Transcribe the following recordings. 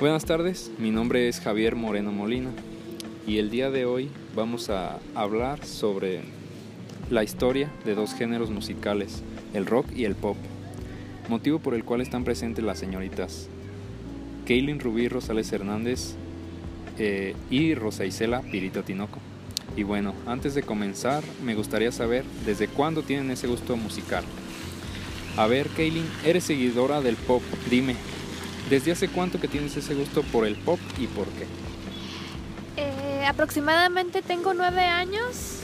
Buenas tardes, mi nombre es Javier Moreno Molina y el día de hoy vamos a hablar sobre la historia de dos géneros musicales, el rock y el pop, motivo por el cual están presentes las señoritas Kaylin Rubí Rosales Hernández eh, y Rosa Isela Pirita Tinoco. Y bueno, antes de comenzar, me gustaría saber desde cuándo tienen ese gusto musical. A ver, Kaylin, eres seguidora del pop. Dime, ¿desde hace cuánto que tienes ese gusto por el pop y por qué? Eh, aproximadamente tengo nueve años.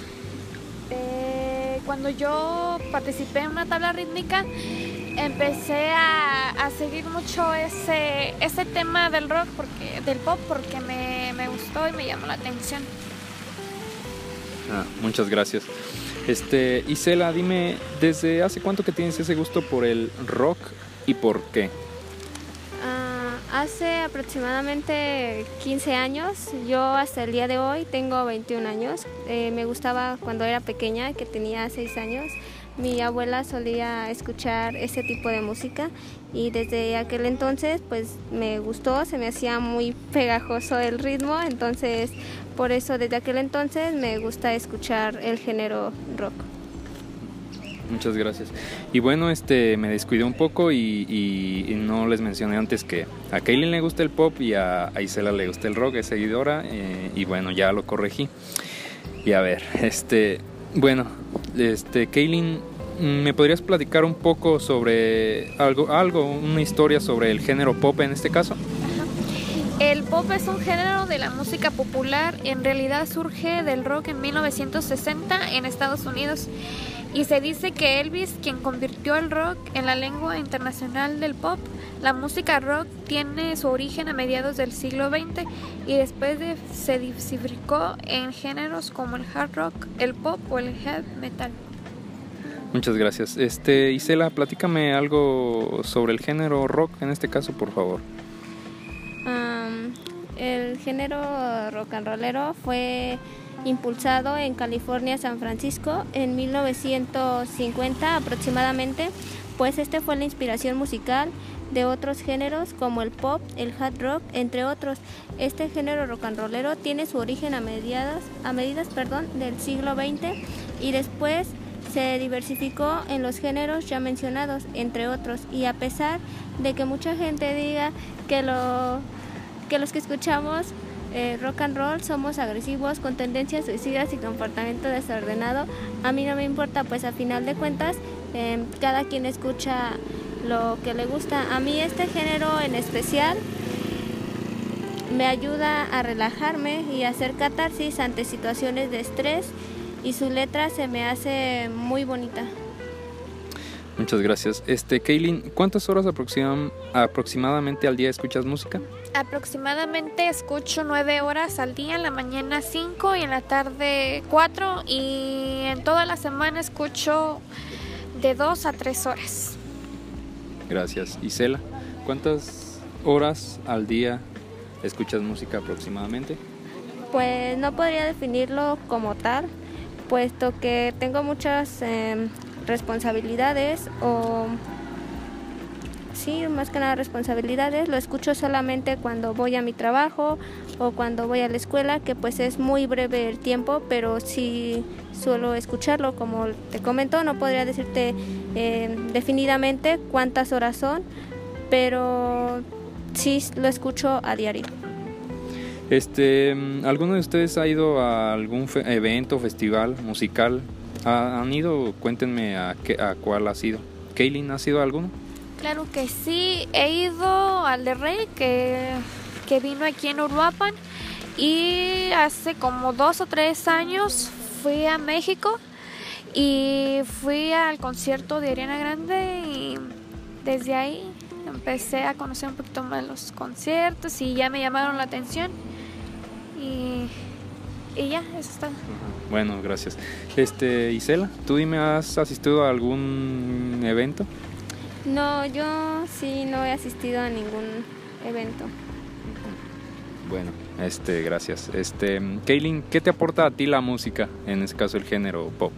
Eh, cuando yo participé en una tabla rítmica, empecé a, a seguir mucho ese, ese tema del rock, porque, del pop, porque me, me gustó y me llamó la atención. Ah, muchas gracias. Este, Isela, dime, ¿desde hace cuánto que tienes ese gusto por el rock y por qué? Hace aproximadamente 15 años, yo hasta el día de hoy tengo 21 años. Eh, me gustaba cuando era pequeña, que tenía 6 años. Mi abuela solía escuchar ese tipo de música y desde aquel entonces pues me gustó, se me hacía muy pegajoso el ritmo, entonces por eso desde aquel entonces me gusta escuchar el género rock. Muchas gracias. Y bueno, este me descuidé un poco y, no les mencioné antes que a Kaylin le gusta el pop y a, Isela le gusta el rock, es seguidora eh, y bueno, ya lo corregí. Y a ver, este, bueno, este, Kaylin, ¿me podrías platicar un poco sobre algo, algo, una historia sobre el género pop en este caso? El pop es un género de la música popular, en realidad surge del rock en 1960 en Estados Unidos y se dice que Elvis, quien convirtió el rock en la lengua internacional del pop, la música rock tiene su origen a mediados del siglo XX y después de- se diversificó en géneros como el hard rock, el pop o el heavy metal. Muchas gracias. Este, Isela, platícame algo sobre el género rock en este caso, por favor. El género rock and rollero fue impulsado en California, San Francisco, en 1950 aproximadamente, pues este fue la inspiración musical de otros géneros como el pop, el hard rock, entre otros. Este género rock and rollero tiene su origen a mediados, a medidas, perdón, del siglo XX y después se diversificó en los géneros ya mencionados, entre otros, y a pesar de que mucha gente diga que lo que los que escuchamos eh, rock and roll somos agresivos con tendencias suicidas y comportamiento desordenado. A mí no me importa, pues a final de cuentas eh, cada quien escucha lo que le gusta. A mí este género en especial me ayuda a relajarme y hacer catarsis ante situaciones de estrés y su letra se me hace muy bonita. Muchas gracias. Este, Kaylin, ¿cuántas horas aproximadamente al día escuchas música? Aproximadamente escucho nueve horas al día, en la mañana cinco y en la tarde cuatro y en toda la semana escucho de dos a tres horas. Gracias. Isela, ¿cuántas horas al día escuchas música aproximadamente? Pues no podría definirlo como tal, puesto que tengo muchas em, responsabilidades o sí, más que nada responsabilidades. Lo escucho solamente cuando voy a mi trabajo o cuando voy a la escuela, que pues es muy breve el tiempo, pero sí suelo escucharlo. Como te comento, no podría decirte em, definidamente cuántas horas son, pero sí lo escucho a diario. Este, ¿alguno de ustedes ha ido a algún fe- evento, festival musical? ¿Ha- ¿Han ido? Cuéntenme a, qué, a cuál ha sido. Kaylin, ¿ha sido alguno? Claro que sí, he ido al de Rey que, que vino aquí en Uruapan y hace como dos o tres años fui a México y fui al concierto de Ariana Grande y desde ahí empecé a conocer un poquito más los conciertos y ya me llamaron la atención y, y ya, eso está. Bueno, gracias. Este, Isela, ¿tú dime, has asistido a algún evento? No, yo sí no he asistido a ningún evento. Bueno, este, gracias. Este, Kaylin, ¿qué te aporta a ti la música? En este caso, el género pop.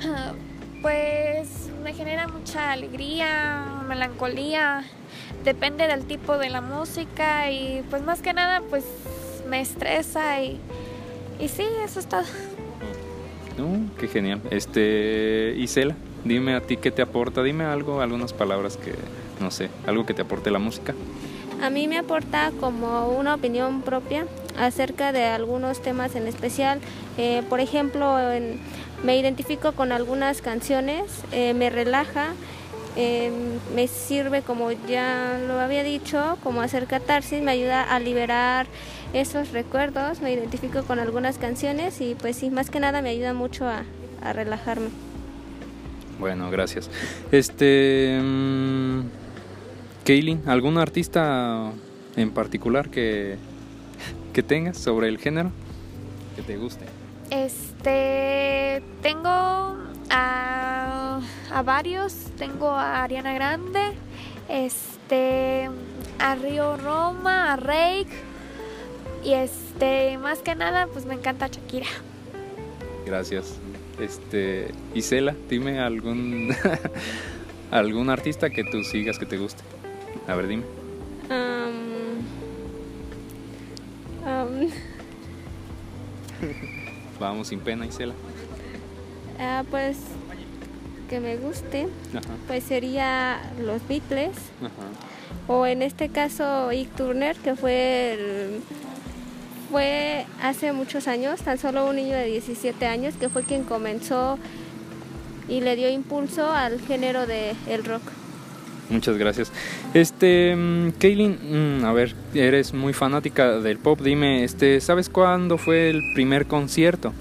Pues me genera mucha alegría, melancolía, depende del tipo de la música y pues más que nada pues me estresa y, y sí, eso es todo. Uh, qué genial. Este, Isela, dime a ti qué te aporta, dime algo, algunas palabras que, no sé, algo que te aporte la música. A mí me aporta como una opinión propia acerca de algunos temas en especial. Eh, por ejemplo, me identifico con algunas canciones, eh, me relaja, eh, me sirve, como ya lo había dicho, como hacer catarsis, me ayuda a liberar esos recuerdos, me identifico con algunas canciones y pues sí, más que nada me ayuda mucho a, a relajarme. Bueno, gracias. Este... Kaylin, ¿algún artista en particular que, que tengas sobre el género que te guste? Este, tengo a, a varios, tengo a Ariana Grande, este, a Río Roma, a Rake y este, más que nada, pues me encanta Shakira. Gracias. Este, Isela, dime algún algún artista que tú sigas que te guste. A ver, dime. Vamos sin pena, Isela. Ah, pues que me guste, pues sería los Beatles. O en este caso Ike Turner, que fue fue hace muchos años, tan solo un niño de 17 años, que fue quien comenzó y le dio impulso al género del el rock. Muchas gracias. Este, mm, Kaylin, mm, a ver, eres muy fanática del pop. Dime, este, ¿sabes cuándo fue el primer concierto?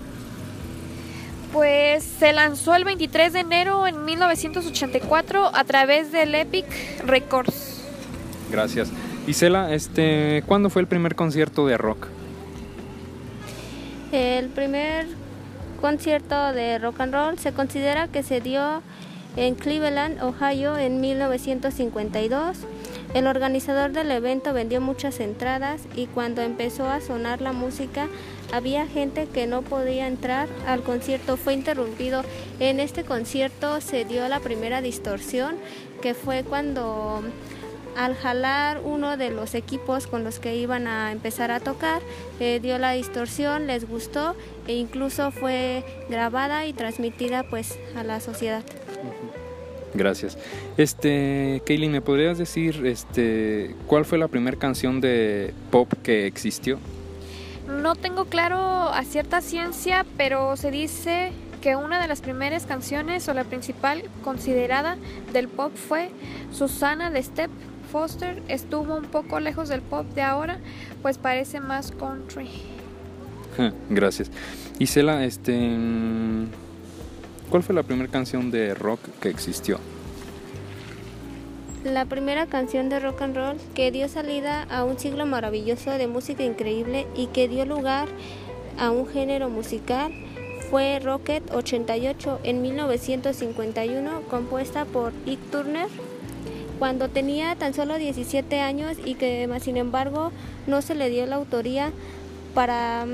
Se lanzó el 23 de enero en 1984 a través del Epic Records. Gracias. Isela, este, ¿cuándo fue el primer concierto de rock? El primer concierto de rock and roll se considera que se dio en Cleveland, Ohio, en 1952. El organizador del evento vendió muchas entradas y cuando empezó a sonar la música había gente que no podía entrar al concierto. Fue interrumpido. En este concierto se dio la primera distorsión, que fue cuando al jalar uno de los equipos con los que iban a empezar a tocar, eh, dio la distorsión, les gustó e incluso fue grabada y transmitida pues a la sociedad. Gracias. Este, Kaylin, ¿me podrías decir este, cuál fue la primera canción de pop que existió? No tengo claro a cierta ciencia, pero se dice que una de las primeras canciones o la principal considerada del pop fue Susana de Step Foster. Estuvo un poco lejos del pop de ahora, pues parece más country. Gracias. Isela, este ¿Cuál fue la primera canción de rock que existió? La primera canción de rock and roll que dio salida a un siglo maravilloso de música increíble y que dio lugar a un género musical fue Rocket 88 en 1951, compuesta por Ike Turner cuando tenía tan solo 17 años y que sin embargo no se le dio la autoría para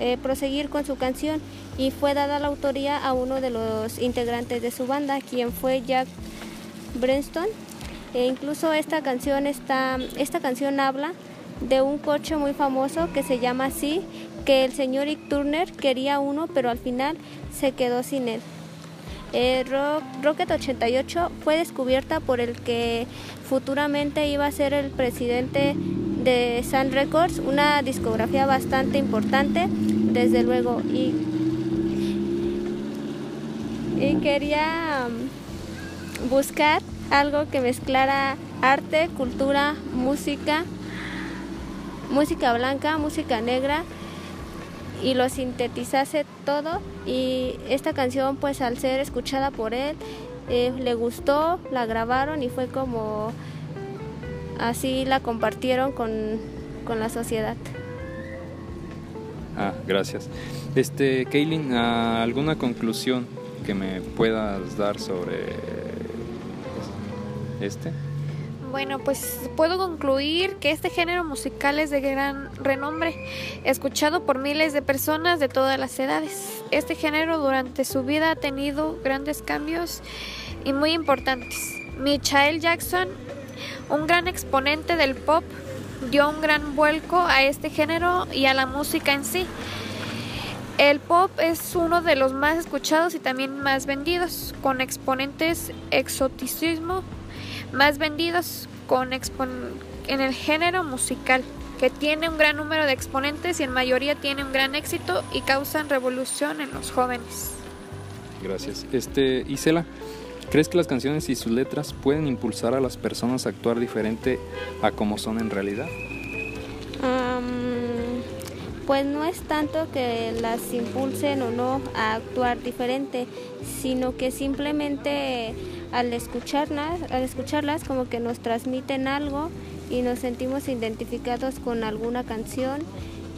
eh, proseguir con su canción y fue dada la autoría a uno de los integrantes de su banda, quien fue Jack Brenston. E incluso esta canción está, esta canción habla de un coche muy famoso que se llama así, que el señor Ike Turner quería uno, pero al final se quedó sin él. Eh, Rocket 88 fue descubierta por el que futuramente iba a ser el presidente de Sun Records, una discografía bastante importante, desde luego, y, y quería um, buscar algo que mezclara arte, cultura, música, música blanca, música negra y lo sintetizase todo y esta canción pues al ser escuchada por él eh, le gustó, la grabaron y fue como así la compartieron con, con la sociedad. Ah, gracias. Este, Kaylin, ¿alguna conclusión que me puedas dar sobre este? Bueno, pues puedo concluir que este género musical es de gran renombre, escuchado por miles de personas de todas las edades. este género durante su vida ha tenido grandes cambios y muy importantes. Michael Jackson, un gran exponente del pop, dio un gran vuelco a este género y a la música en sí. El pop es uno de los más escuchados y también más vendidos, con exponentes exoticismo más vendidos con en el género musical, que tiene un gran número de exponentes y en mayoría tiene un gran éxito y causan revolución en los jóvenes. Gracias. Este, Isela, ¿crees que las canciones y sus letras pueden impulsar a las personas a actuar diferente a como son en realidad? Pues no es tanto que las impulsen o no a actuar diferente, sino que simplemente al escucharlas, al escucharlas como que nos transmiten algo y nos sentimos identificados con alguna canción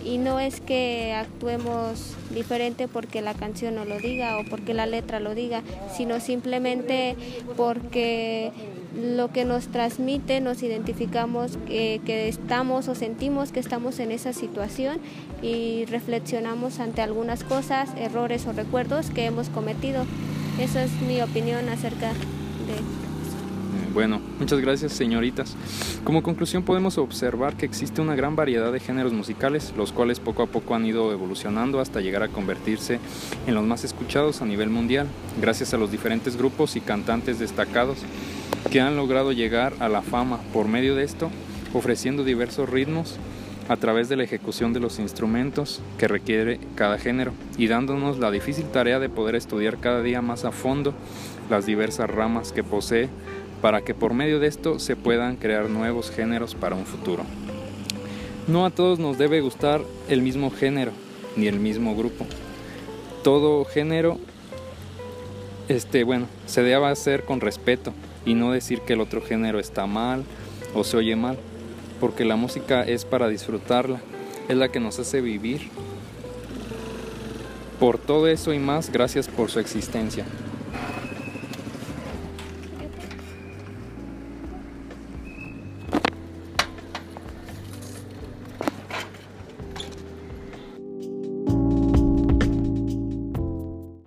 y no es que actuemos diferente porque la canción no lo diga o porque la letra lo diga, sino simplemente porque lo que nos transmite, nos identificamos que estamos o sentimos que estamos en esa situación y reflexionamos ante algunas cosas, errores o recuerdos que hemos cometido. Esa es mi opinión acerca bueno, muchas gracias señoritas. Como conclusión podemos observar que existe una gran variedad de géneros musicales, los cuales poco a poco han ido evolucionando hasta llegar a convertirse en los más escuchados a nivel mundial, gracias a los diferentes grupos y cantantes destacados que han logrado llegar a la fama por medio de esto, ofreciendo diversos ritmos a través de la ejecución de los instrumentos que requiere cada género y dándonos la difícil tarea de poder estudiar cada día más a fondo las diversas ramas que posee para que por medio de esto se puedan crear nuevos géneros para un futuro. No a todos nos debe gustar el mismo género ni el mismo grupo. Todo género este bueno, se debe hacer con respeto y no decir que el otro género está mal o se oye mal porque la música es para disfrutarla, es la que nos hace vivir. Por todo eso y más, gracias por su existencia.